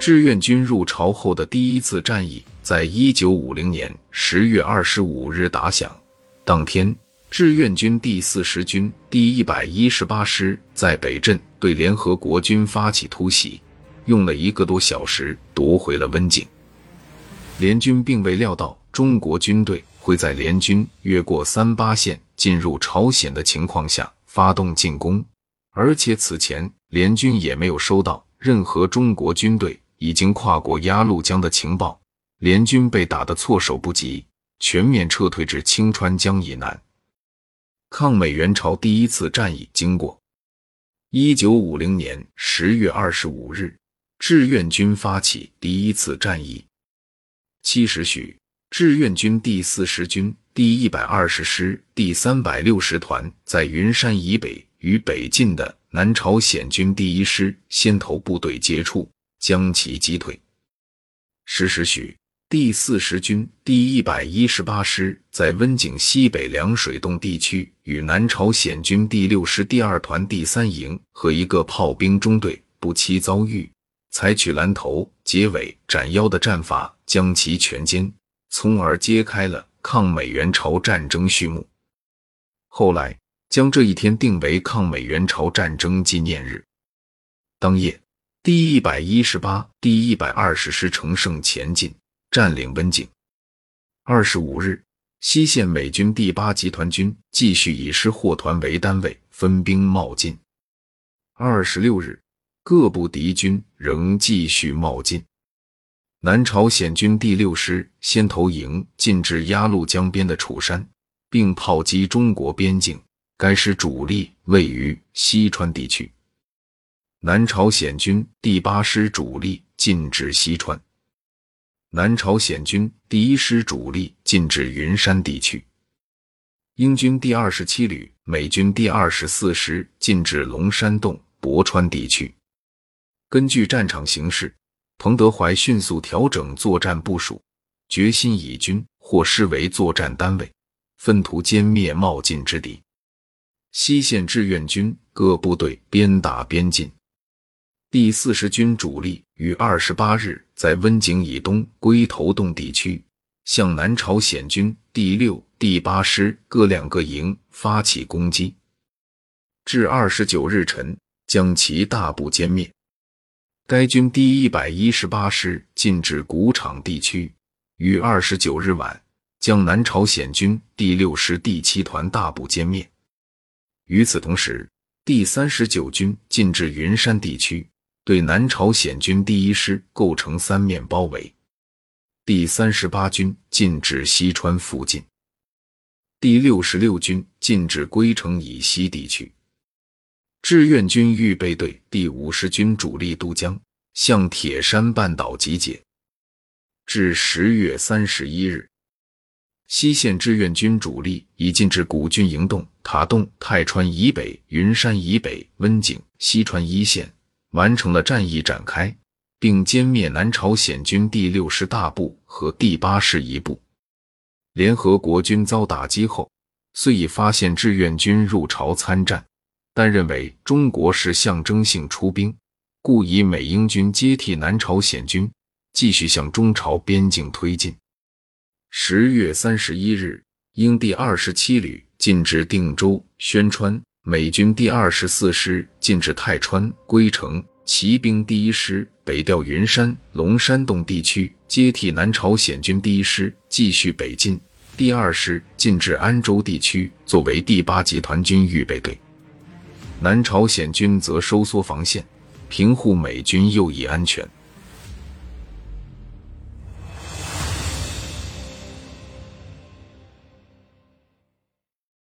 志愿军入朝后的第一次战役，在一九五零年十月二十五日打响。当天，志愿军第四十军第一百一十八师在北镇对联合国军发起突袭，用了一个多小时夺回了温井。联军并未料到中国军队会在联军越过三八线进入朝鲜的情况下发动进攻，而且此前联军也没有收到任何中国军队已经跨过鸭绿江的情报。联军被打得措手不及，全面撤退至清川江以南。抗美援朝第一次战役经过：一九五零年十月二十五日，志愿军发起第一次战役。七时许，志愿军第四十军第一百二十师第三百六十团在云山以北与北进的南朝鲜军第一师先头部队接触，将其击退。十时许，第四十军第一百一十八师在温井西北凉水洞地区与南朝鲜军第六师第二团第三营和一个炮兵中队不期遭遇。采取拦头、截尾、斩腰的战法，将其全歼，从而揭开了抗美援朝战争序幕。后来，将这一天定为抗美援朝战争纪念日。当夜，第一百一十八、第一百二十师乘胜前进，占领温井。二十五日，西线美军第八集团军继续以师或团为单位分兵冒进。二十六日。各部敌军仍继续冒进，南朝鲜军第六师先头营进至鸭绿江边的楚山，并炮击中国边境。该师主力位于西川地区。南朝鲜军第八师主力进至西川，南朝鲜军第一师主力进至云山地区。英军第二十七旅、美军第二十四师进至龙山洞、博川地区。根据战场形势，彭德怀迅速调整作战部署，决心以军或师为作战单位，奋图歼灭冒进之敌。西线志愿军各部队边打边进。第四十军主力于二十八日在温井以东龟头洞地区，向南朝鲜军第六、第八师各两个营发起攻击，至二十九日晨将其大部歼灭。该军第一百一十八师进至谷场地区，于二十九日晚将南朝鲜军第六师第七团大部歼灭。与此同时，第三十九军进至云山地区，对南朝鲜军第一师构成三面包围。第三十八军进至西川附近，第六十六军进至龟城以西地区。志愿军预备队第五十军主力渡江，向铁山半岛集结。至十月三十一日，西线志愿军主力已进至古军营洞、塔洞、泰川以北、云山以北、温井、西川一线，完成了战役展开，并歼灭南朝鲜军第六师大部和第八师一部。联合国军遭打击后，虽已发现志愿军入朝参战。但认为中国是象征性出兵，故以美英军接替南朝鲜军，继续向中朝边境推进。十月三十一日，英第二十七旅进至定州、宣川，美军第二十四师进至太川、归城，骑兵第一师北调云山、龙山洞地区，接替南朝鲜军第一师继续北进。第二师进至安州地区，作为第八集团军预备队。南朝鲜军则收缩防线，平护美军右翼安全。